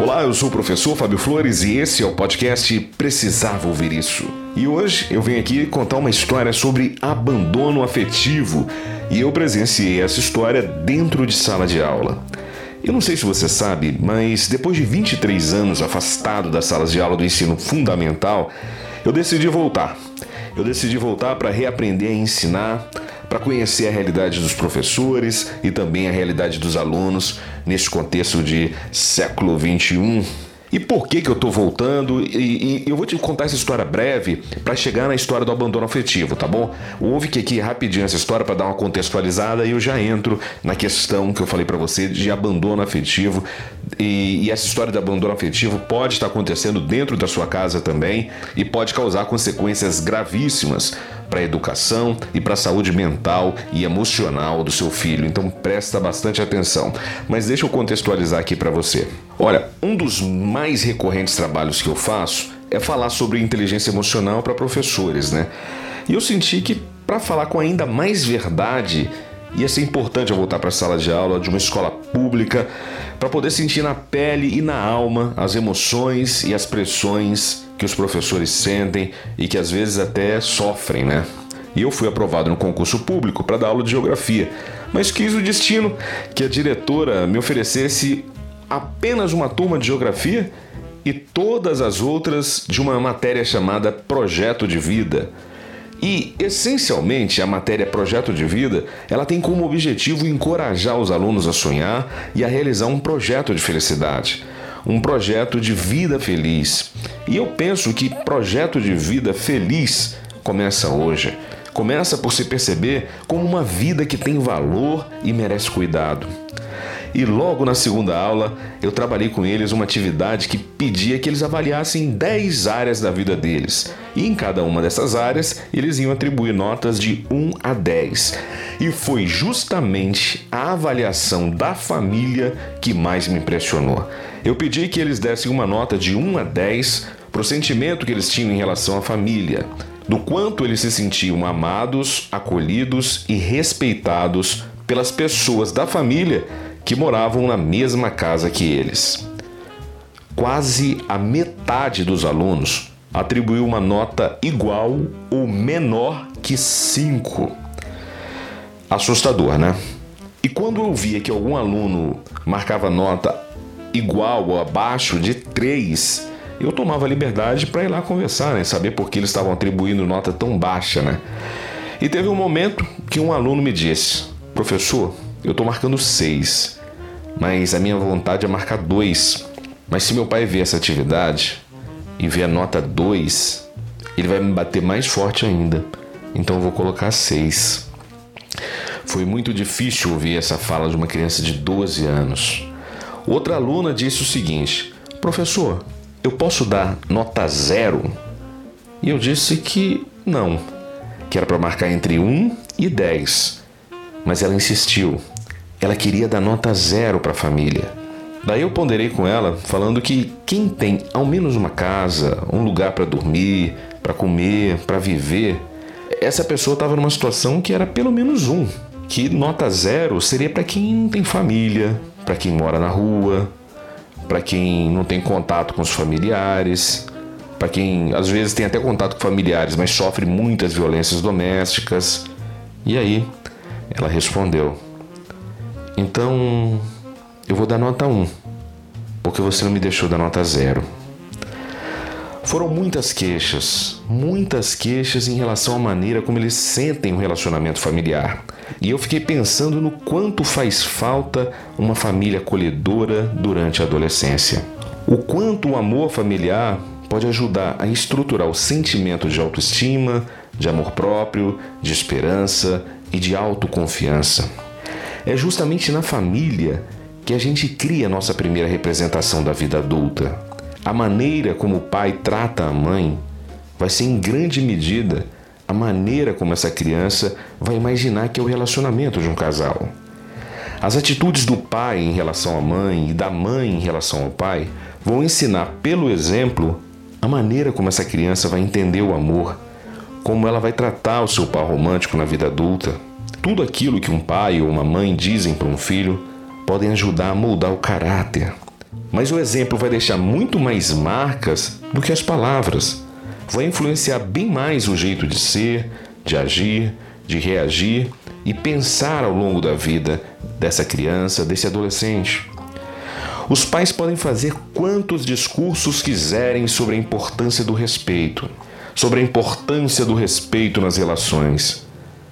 Olá, eu sou o professor Fábio Flores e esse é o podcast Precisava Ouvir Isso. E hoje eu venho aqui contar uma história sobre abandono afetivo e eu presenciei essa história dentro de sala de aula. Eu não sei se você sabe, mas depois de 23 anos afastado das salas de aula do ensino fundamental, eu decidi voltar. Eu decidi voltar para reaprender a ensinar, para conhecer a realidade dos professores e também a realidade dos alunos nesse contexto de século 21. E por que, que eu estou voltando? E, e, eu vou te contar essa história breve para chegar na história do abandono afetivo, tá bom? Ouve que aqui rapidinho essa história para dar uma contextualizada e eu já entro na questão que eu falei para você de abandono afetivo. E, e essa história de abandono afetivo pode estar acontecendo dentro da sua casa também e pode causar consequências gravíssimas para a educação e para a saúde mental e emocional do seu filho. Então presta bastante atenção. Mas deixa eu contextualizar aqui para você. Olha, um dos mais recorrentes trabalhos que eu faço é falar sobre inteligência emocional para professores, né? E eu senti que para falar com ainda mais verdade ia ser importante eu voltar para a sala de aula de uma escola pública para poder sentir na pele e na alma as emoções e as pressões que os professores sentem e que às vezes até sofrem, né? E eu fui aprovado no concurso público para dar aula de geografia, mas quis o destino que a diretora me oferecesse apenas uma turma de geografia e todas as outras de uma matéria chamada Projeto de Vida. E, essencialmente, a matéria Projeto de Vida, ela tem como objetivo encorajar os alunos a sonhar e a realizar um projeto de felicidade um projeto de vida feliz. E eu penso que projeto de vida feliz começa hoje. Começa por se perceber como uma vida que tem valor e merece cuidado. E logo na segunda aula, eu trabalhei com eles uma atividade que pedia que eles avaliassem 10 áreas da vida deles. E em cada uma dessas áreas, eles iam atribuir notas de 1 a 10. E foi justamente a avaliação da família que mais me impressionou. Eu pedi que eles dessem uma nota de 1 a 10 para o sentimento que eles tinham em relação à família, do quanto eles se sentiam amados, acolhidos e respeitados pelas pessoas da família que moravam na mesma casa que eles. Quase a metade dos alunos atribuiu uma nota igual ou menor que 5. Assustador, né? E quando eu via que algum aluno marcava nota igual ou abaixo de 3, eu tomava liberdade para ir lá conversar, né? saber por que eles estavam atribuindo nota tão baixa, né? E teve um momento que um aluno me disse: Professor, eu estou marcando 6 mas a minha vontade é marcar dois. Mas se meu pai ver essa atividade e ver a nota 2, ele vai me bater mais forte ainda. Então eu vou colocar 6. Foi muito difícil ouvir essa fala de uma criança de 12 anos. Outra aluna disse o seguinte: Professor, eu posso dar nota zero? E eu disse que não, que era para marcar entre 1 e 10. Mas ela insistiu ela queria dar nota zero para a família. Daí eu ponderei com ela, falando que quem tem ao menos uma casa, um lugar para dormir, para comer, para viver, essa pessoa estava numa situação que era pelo menos um. Que nota zero seria para quem não tem família, para quem mora na rua, para quem não tem contato com os familiares, para quem às vezes tem até contato com familiares, mas sofre muitas violências domésticas. E aí ela respondeu: então, eu vou dar nota 1, porque você não me deixou dar nota 0. Foram muitas queixas, muitas queixas em relação à maneira como eles sentem o relacionamento familiar. E eu fiquei pensando no quanto faz falta uma família acolhedora durante a adolescência. O quanto o amor familiar pode ajudar a estruturar o sentimento de autoestima, de amor próprio, de esperança e de autoconfiança. É justamente na família que a gente cria a nossa primeira representação da vida adulta. A maneira como o pai trata a mãe vai ser em grande medida a maneira como essa criança vai imaginar que é o relacionamento de um casal. As atitudes do pai em relação à mãe e da mãe em relação ao pai vão ensinar pelo exemplo a maneira como essa criança vai entender o amor, como ela vai tratar o seu par romântico na vida adulta. Tudo aquilo que um pai ou uma mãe dizem para um filho podem ajudar a moldar o caráter. Mas o exemplo vai deixar muito mais marcas do que as palavras vai influenciar bem mais o jeito de ser, de agir, de reagir e pensar ao longo da vida dessa criança, desse adolescente. Os pais podem fazer quantos discursos quiserem sobre a importância do respeito, sobre a importância do respeito nas relações,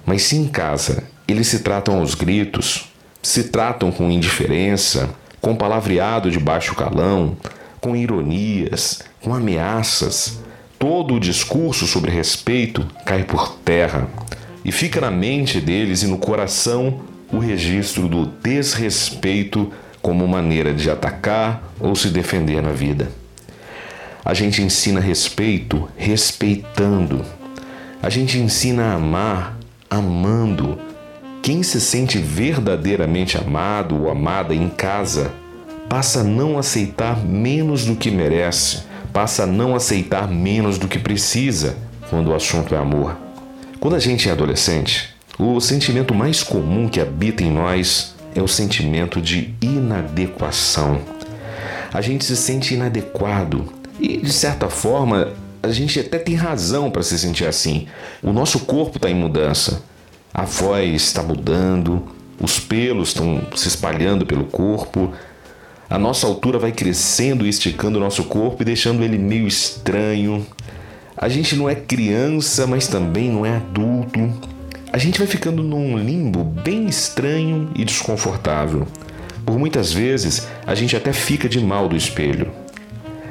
mas se em casa eles se tratam aos gritos, se tratam com indiferença, com palavreado de baixo calão, com ironias, com ameaças, todo o discurso sobre respeito cai por terra e fica na mente deles e no coração o registro do desrespeito como maneira de atacar ou se defender na vida. A gente ensina respeito respeitando. A gente ensina a amar amando. Quem se sente verdadeiramente amado ou amada em casa passa a não aceitar menos do que merece passa a não aceitar menos do que precisa quando o assunto é amor. Quando a gente é adolescente, o sentimento mais comum que habita em nós é o sentimento de inadequação. A gente se sente inadequado e, de certa forma, a gente até tem razão para se sentir assim. O nosso corpo está em mudança, a voz está mudando, os pelos estão se espalhando pelo corpo, a nossa altura vai crescendo e esticando o nosso corpo e deixando ele meio estranho. A gente não é criança, mas também não é adulto. A gente vai ficando num limbo bem estranho e desconfortável. Por muitas vezes, a gente até fica de mal do espelho.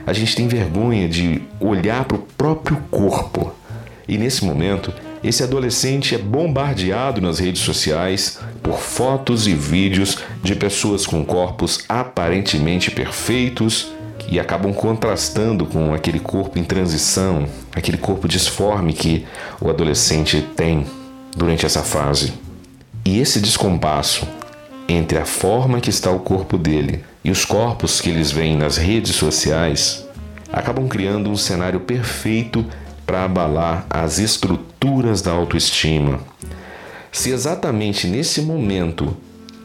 A gente tem vergonha de olhar para o próprio corpo. E nesse momento, esse adolescente é bombardeado nas redes sociais por fotos e vídeos de pessoas com corpos aparentemente perfeitos e acabam contrastando com aquele corpo em transição, aquele corpo disforme que o adolescente tem durante essa fase. E esse descompasso entre a forma que está o corpo dele e os corpos que eles veem nas redes sociais acabam criando um cenário perfeito para abalar as estruturas da autoestima. Se exatamente nesse momento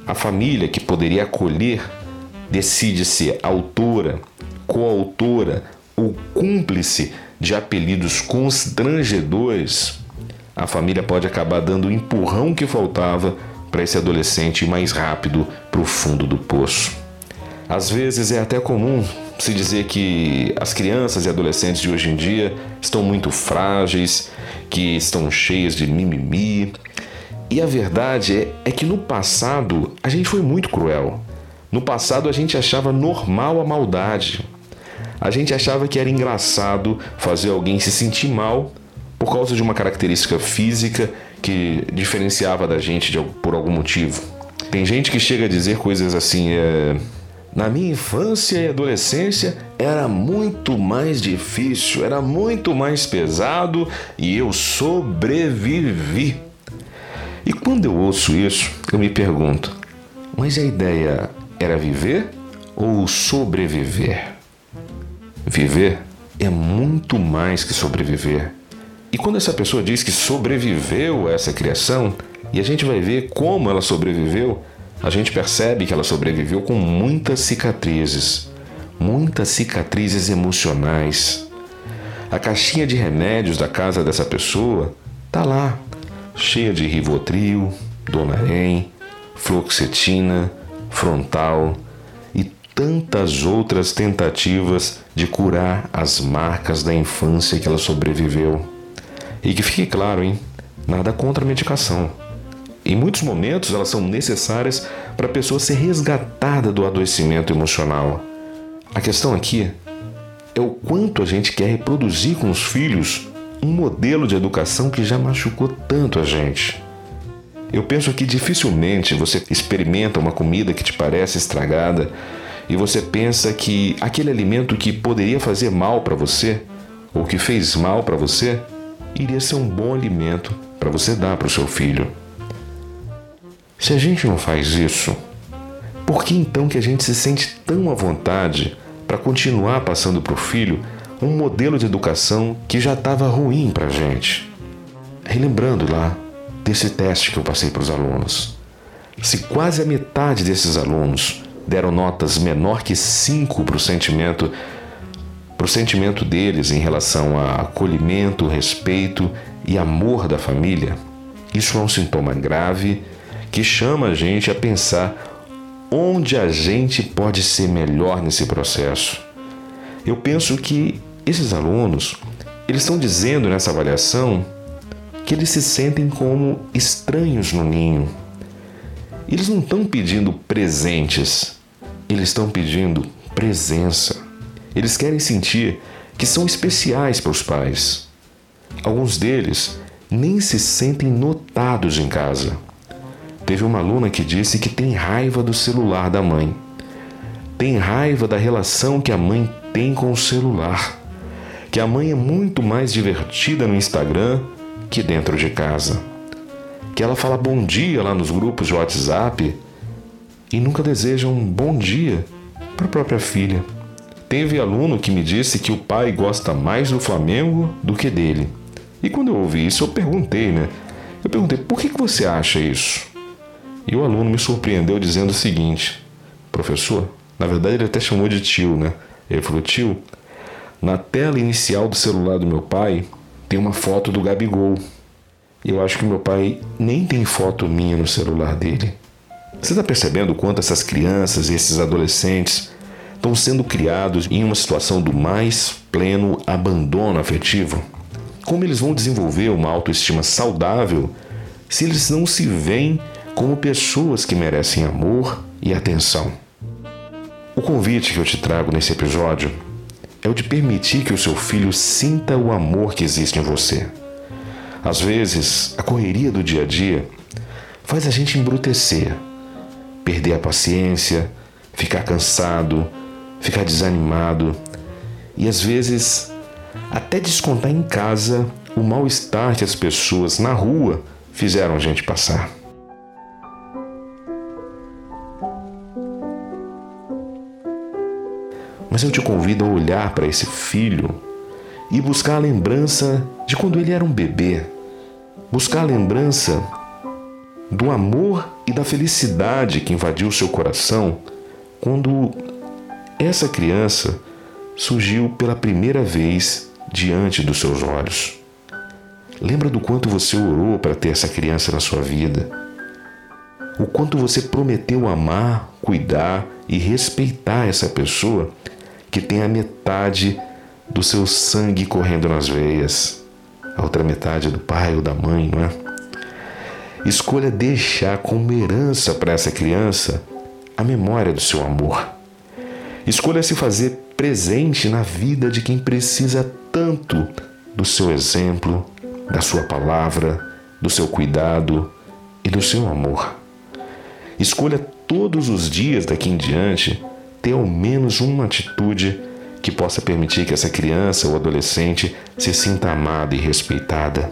a família que poderia acolher decide ser autora, coautora ou cúmplice de apelidos constrangedores, a família pode acabar dando o empurrão que faltava para esse adolescente mais rápido para o fundo do poço. Às vezes é até comum se dizer que as crianças e adolescentes de hoje em dia estão muito frágeis, que estão cheias de mimimi. E a verdade é, é que no passado a gente foi muito cruel. No passado a gente achava normal a maldade. A gente achava que era engraçado fazer alguém se sentir mal por causa de uma característica física que diferenciava da gente de, por algum motivo. Tem gente que chega a dizer coisas assim, é, na minha infância e adolescência era muito mais difícil, era muito mais pesado e eu sobrevivi. E quando eu ouço isso, eu me pergunto: mas a ideia era viver ou sobreviver? Viver é muito mais que sobreviver. E quando essa pessoa diz que sobreviveu a essa criação, e a gente vai ver como ela sobreviveu, a gente percebe que ela sobreviveu com muitas cicatrizes, muitas cicatrizes emocionais. A caixinha de remédios da casa dessa pessoa tá lá, cheia de Rivotril, Donarém, Fluoxetina, Frontal e tantas outras tentativas de curar as marcas da infância que ela sobreviveu. E que fique claro, hein? Nada contra a medicação. Em muitos momentos, elas são necessárias para a pessoa ser resgatada do adoecimento emocional. A questão aqui é o quanto a gente quer reproduzir com os filhos um modelo de educação que já machucou tanto a gente. Eu penso que dificilmente você experimenta uma comida que te parece estragada e você pensa que aquele alimento que poderia fazer mal para você ou que fez mal para você iria ser um bom alimento para você dar para o seu filho. Se a gente não faz isso, por que então que a gente se sente tão à vontade para continuar passando para o filho um modelo de educação que já estava ruim para a gente? Relembrando lá desse teste que eu passei para os alunos. Se quase a metade desses alunos deram notas menor que 5 para o sentimento, para o sentimento deles em relação a acolhimento, respeito e amor da família, isso é um sintoma grave que chama a gente a pensar onde a gente pode ser melhor nesse processo. Eu penso que esses alunos, eles estão dizendo nessa avaliação que eles se sentem como estranhos no ninho. Eles não estão pedindo presentes, eles estão pedindo presença. Eles querem sentir que são especiais para os pais. Alguns deles nem se sentem notados em casa. Teve uma aluna que disse que tem raiva do celular da mãe. Tem raiva da relação que a mãe tem com o celular. Que a mãe é muito mais divertida no Instagram que dentro de casa. Que ela fala bom dia lá nos grupos de WhatsApp e nunca deseja um bom dia para a própria filha. Teve aluno que me disse que o pai gosta mais do Flamengo do que dele. E quando eu ouvi isso, eu perguntei, né? Eu perguntei, por que, que você acha isso? E o aluno me surpreendeu dizendo o seguinte: Professor, na verdade ele até chamou de tio, né? Ele falou: Tio, na tela inicial do celular do meu pai tem uma foto do Gabigol. Eu acho que meu pai nem tem foto minha no celular dele. Você está percebendo o quanto essas crianças e esses adolescentes estão sendo criados em uma situação do mais pleno abandono afetivo? Como eles vão desenvolver uma autoestima saudável se eles não se veem como pessoas que merecem amor e atenção. O convite que eu te trago nesse episódio é o de permitir que o seu filho sinta o amor que existe em você. Às vezes, a correria do dia a dia faz a gente embrutecer, perder a paciência, ficar cansado, ficar desanimado e às vezes até descontar em casa o mal-estar que as pessoas na rua fizeram a gente passar. Mas eu te convido a olhar para esse filho e buscar a lembrança de quando ele era um bebê. Buscar a lembrança do amor e da felicidade que invadiu seu coração quando essa criança surgiu pela primeira vez diante dos seus olhos. Lembra do quanto você orou para ter essa criança na sua vida? O quanto você prometeu amar, cuidar e respeitar essa pessoa que tem a metade do seu sangue correndo nas veias, a outra metade do pai ou da mãe, não é? Escolha deixar como herança para essa criança a memória do seu amor. Escolha se fazer presente na vida de quem precisa tanto do seu exemplo, da sua palavra, do seu cuidado e do seu amor. Escolha todos os dias daqui em diante ter ao menos uma atitude que possa permitir que essa criança ou adolescente se sinta amada e respeitada.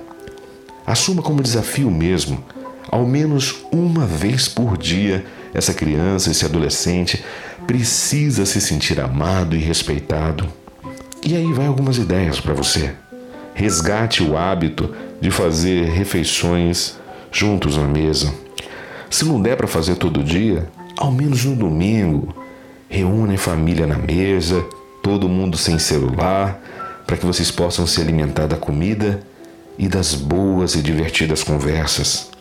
Assuma como desafio mesmo, ao menos uma vez por dia, essa criança, esse adolescente precisa se sentir amado e respeitado. E aí vai algumas ideias para você. Resgate o hábito de fazer refeições juntos na mesa. Se não der para fazer todo dia, ao menos no domingo, Reúne a família na mesa, todo mundo sem celular, para que vocês possam se alimentar da comida e das boas e divertidas conversas.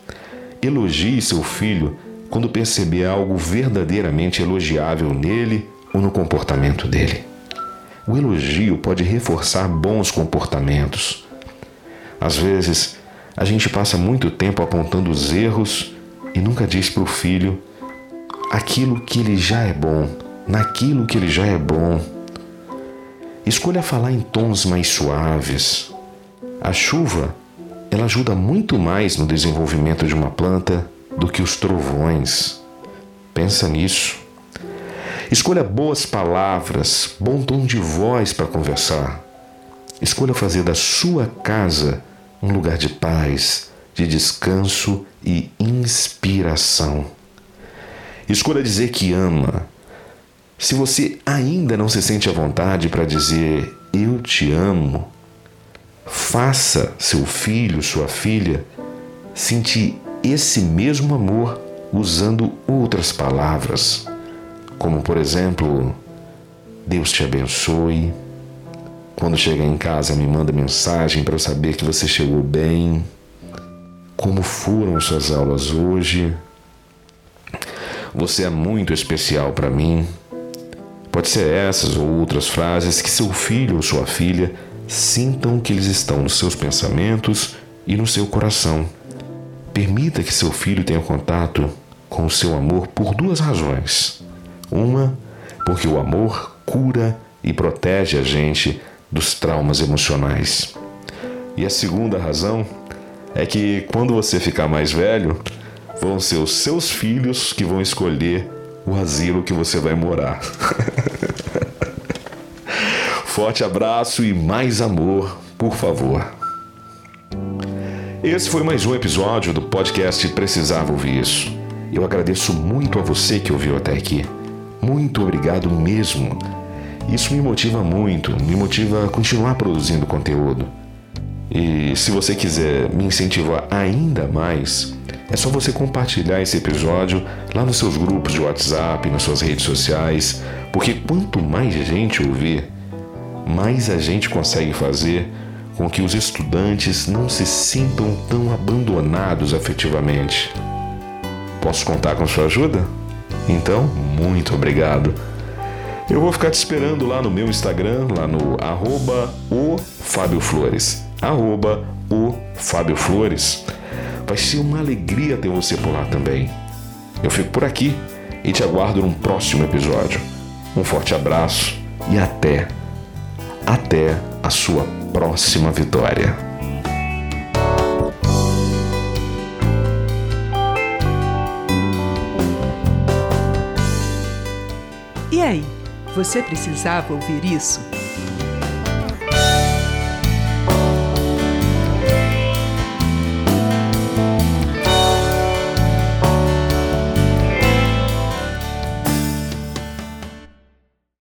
Elogie seu filho quando perceber algo verdadeiramente elogiável nele ou no comportamento dele. O elogio pode reforçar bons comportamentos. Às vezes, a gente passa muito tempo apontando os erros e nunca diz para o filho aquilo que ele já é bom naquilo que ele já é bom. Escolha falar em tons mais suaves. A chuva ela ajuda muito mais no desenvolvimento de uma planta do que os trovões. Pensa nisso. Escolha boas palavras, bom tom de voz para conversar. Escolha fazer da sua casa um lugar de paz, de descanso e inspiração. Escolha dizer que ama. Se você ainda não se sente à vontade para dizer eu te amo, faça seu filho, sua filha sentir esse mesmo amor usando outras palavras, como por exemplo, Deus te abençoe. Quando chegar em casa, me manda mensagem para eu saber que você chegou bem. Como foram suas aulas hoje? Você é muito especial para mim. Pode ser essas ou outras frases que seu filho ou sua filha sintam que eles estão nos seus pensamentos e no seu coração. Permita que seu filho tenha contato com o seu amor por duas razões. Uma, porque o amor cura e protege a gente dos traumas emocionais. E a segunda razão é que quando você ficar mais velho, vão ser os seus filhos que vão escolher o asilo que você vai morar. Forte abraço e mais amor, por favor. Esse foi mais um episódio do podcast Precisava Ouvir Isso. Eu agradeço muito a você que ouviu até aqui. Muito obrigado mesmo. Isso me motiva muito, me motiva a continuar produzindo conteúdo. E se você quiser me incentivar ainda mais, é só você compartilhar esse episódio lá nos seus grupos de WhatsApp, nas suas redes sociais, porque quanto mais gente ouvir, mais a gente consegue fazer com que os estudantes não se sintam tão abandonados afetivamente. Posso contar com sua ajuda? Então, muito obrigado. Eu vou ficar te esperando lá no meu Instagram, lá no arroba o Fábio Flores. Arroba o Fábio Flores. Vai ser uma alegria ter você por lá também. Eu fico por aqui e te aguardo num próximo episódio. Um forte abraço e até, até a sua próxima vitória. E aí, você precisava ouvir isso?